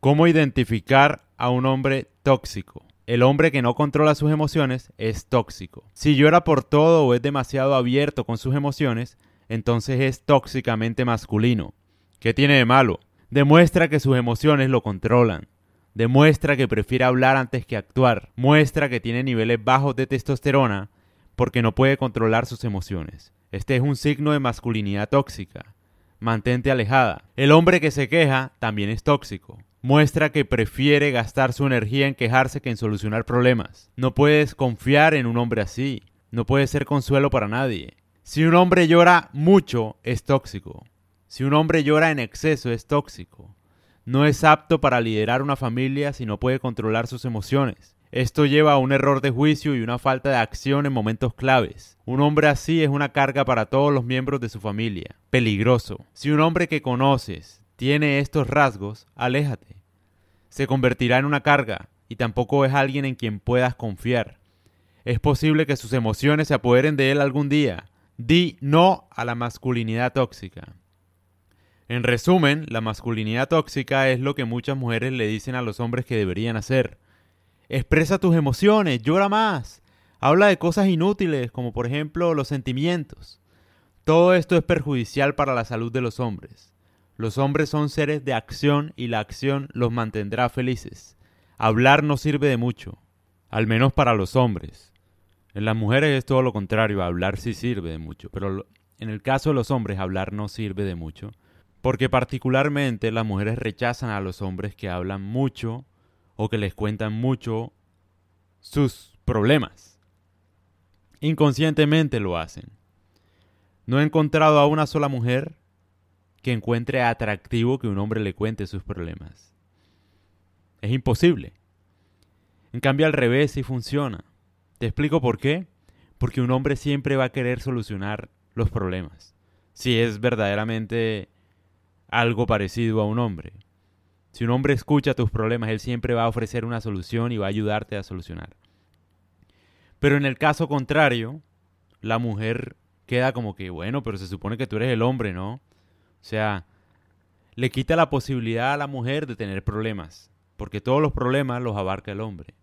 ¿Cómo identificar a un hombre tóxico? El hombre que no controla sus emociones es tóxico. Si llora por todo o es demasiado abierto con sus emociones, entonces es tóxicamente masculino. ¿Qué tiene de malo? Demuestra que sus emociones lo controlan. Demuestra que prefiere hablar antes que actuar. Muestra que tiene niveles bajos de testosterona porque no puede controlar sus emociones. Este es un signo de masculinidad tóxica. Mantente alejada. El hombre que se queja también es tóxico. Muestra que prefiere gastar su energía en quejarse que en solucionar problemas. No puedes confiar en un hombre así. No puede ser consuelo para nadie. Si un hombre llora mucho, es tóxico. Si un hombre llora en exceso, es tóxico. No es apto para liderar una familia si no puede controlar sus emociones. Esto lleva a un error de juicio y una falta de acción en momentos claves. Un hombre así es una carga para todos los miembros de su familia. Peligroso. Si un hombre que conoces tiene estos rasgos, aléjate. Se convertirá en una carga y tampoco es alguien en quien puedas confiar. Es posible que sus emociones se apoderen de él algún día Di no a la masculinidad tóxica. En resumen, la masculinidad tóxica es lo que muchas mujeres le dicen a los hombres que deberían hacer. Expresa tus emociones, llora más, habla de cosas inútiles como por ejemplo los sentimientos. Todo esto es perjudicial para la salud de los hombres. Los hombres son seres de acción y la acción los mantendrá felices. Hablar no sirve de mucho, al menos para los hombres. En las mujeres es todo lo contrario, hablar sí sirve de mucho, pero en el caso de los hombres hablar no sirve de mucho, porque particularmente las mujeres rechazan a los hombres que hablan mucho o que les cuentan mucho sus problemas. Inconscientemente lo hacen. No he encontrado a una sola mujer que encuentre atractivo que un hombre le cuente sus problemas. Es imposible. En cambio al revés sí funciona. Te explico por qué. Porque un hombre siempre va a querer solucionar los problemas. Si es verdaderamente algo parecido a un hombre. Si un hombre escucha tus problemas, él siempre va a ofrecer una solución y va a ayudarte a solucionar. Pero en el caso contrario, la mujer queda como que, bueno, pero se supone que tú eres el hombre, ¿no? O sea, le quita la posibilidad a la mujer de tener problemas, porque todos los problemas los abarca el hombre.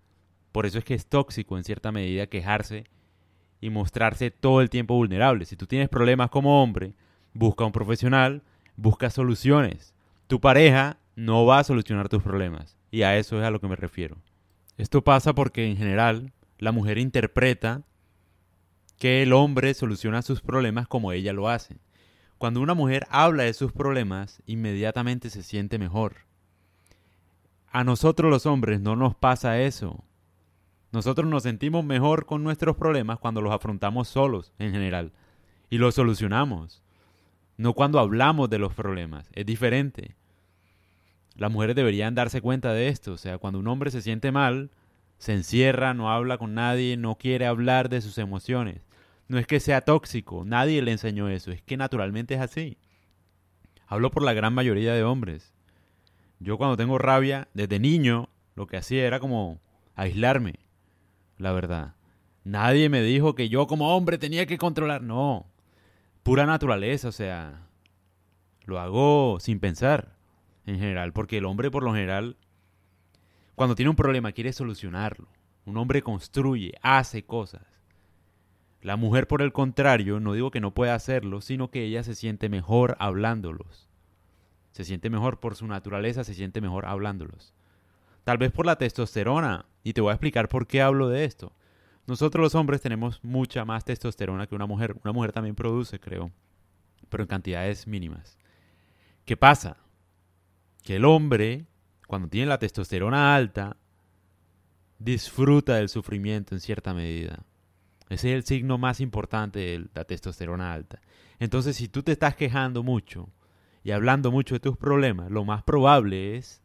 Por eso es que es tóxico en cierta medida quejarse y mostrarse todo el tiempo vulnerable. Si tú tienes problemas como hombre, busca un profesional, busca soluciones. Tu pareja no va a solucionar tus problemas. Y a eso es a lo que me refiero. Esto pasa porque en general la mujer interpreta que el hombre soluciona sus problemas como ella lo hace. Cuando una mujer habla de sus problemas, inmediatamente se siente mejor. A nosotros los hombres no nos pasa eso. Nosotros nos sentimos mejor con nuestros problemas cuando los afrontamos solos, en general, y los solucionamos. No cuando hablamos de los problemas, es diferente. Las mujeres deberían darse cuenta de esto, o sea, cuando un hombre se siente mal, se encierra, no habla con nadie, no quiere hablar de sus emociones. No es que sea tóxico, nadie le enseñó eso, es que naturalmente es así. Hablo por la gran mayoría de hombres. Yo cuando tengo rabia, desde niño, lo que hacía era como aislarme la verdad. Nadie me dijo que yo como hombre tenía que controlar. No. Pura naturaleza, o sea. Lo hago sin pensar, en general, porque el hombre por lo general, cuando tiene un problema, quiere solucionarlo. Un hombre construye, hace cosas. La mujer, por el contrario, no digo que no pueda hacerlo, sino que ella se siente mejor hablándolos. Se siente mejor por su naturaleza, se siente mejor hablándolos. Tal vez por la testosterona. Y te voy a explicar por qué hablo de esto. Nosotros los hombres tenemos mucha más testosterona que una mujer. Una mujer también produce, creo. Pero en cantidades mínimas. ¿Qué pasa? Que el hombre, cuando tiene la testosterona alta, disfruta del sufrimiento en cierta medida. Ese es el signo más importante de la testosterona alta. Entonces, si tú te estás quejando mucho y hablando mucho de tus problemas, lo más probable es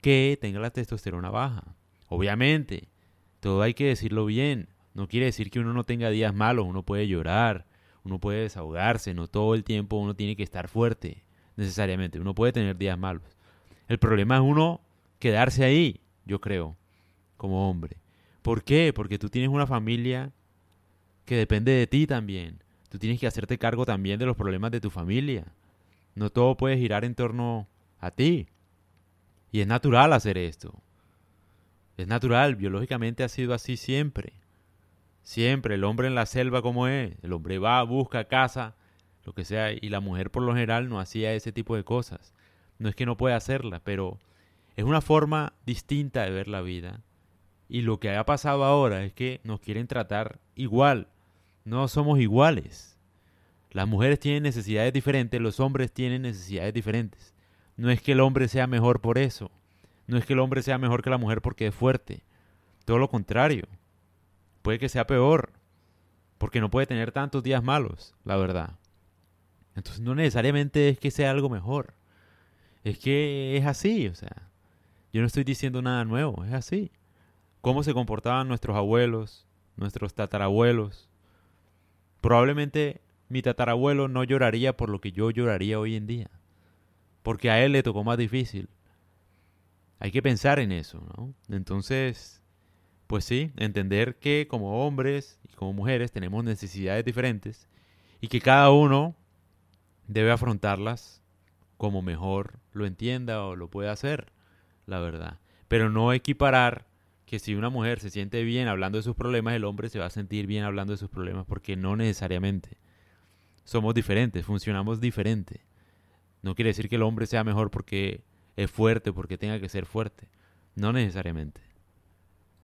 que tenga la testosterona baja. Obviamente, todo hay que decirlo bien. No quiere decir que uno no tenga días malos, uno puede llorar, uno puede desahogarse, no todo el tiempo uno tiene que estar fuerte, necesariamente, uno puede tener días malos. El problema es uno quedarse ahí, yo creo, como hombre. ¿Por qué? Porque tú tienes una familia que depende de ti también. Tú tienes que hacerte cargo también de los problemas de tu familia. No todo puede girar en torno a ti. Y es natural hacer esto. Es natural, biológicamente ha sido así siempre. Siempre, el hombre en la selva como es, el hombre va, busca, casa, lo que sea, y la mujer por lo general no hacía ese tipo de cosas. No es que no pueda hacerla, pero es una forma distinta de ver la vida. Y lo que ha pasado ahora es que nos quieren tratar igual. No somos iguales. Las mujeres tienen necesidades diferentes, los hombres tienen necesidades diferentes. No es que el hombre sea mejor por eso. No es que el hombre sea mejor que la mujer porque es fuerte. Todo lo contrario. Puede que sea peor. Porque no puede tener tantos días malos, la verdad. Entonces no necesariamente es que sea algo mejor. Es que es así, o sea. Yo no estoy diciendo nada nuevo, es así. Cómo se comportaban nuestros abuelos, nuestros tatarabuelos. Probablemente mi tatarabuelo no lloraría por lo que yo lloraría hoy en día. Porque a él le tocó más difícil. Hay que pensar en eso, ¿no? Entonces, pues sí, entender que como hombres y como mujeres tenemos necesidades diferentes y que cada uno debe afrontarlas como mejor lo entienda o lo pueda hacer, la verdad. Pero no equiparar que si una mujer se siente bien hablando de sus problemas, el hombre se va a sentir bien hablando de sus problemas, porque no necesariamente. Somos diferentes, funcionamos diferente. No quiere decir que el hombre sea mejor porque es fuerte, porque tenga que ser fuerte. No necesariamente.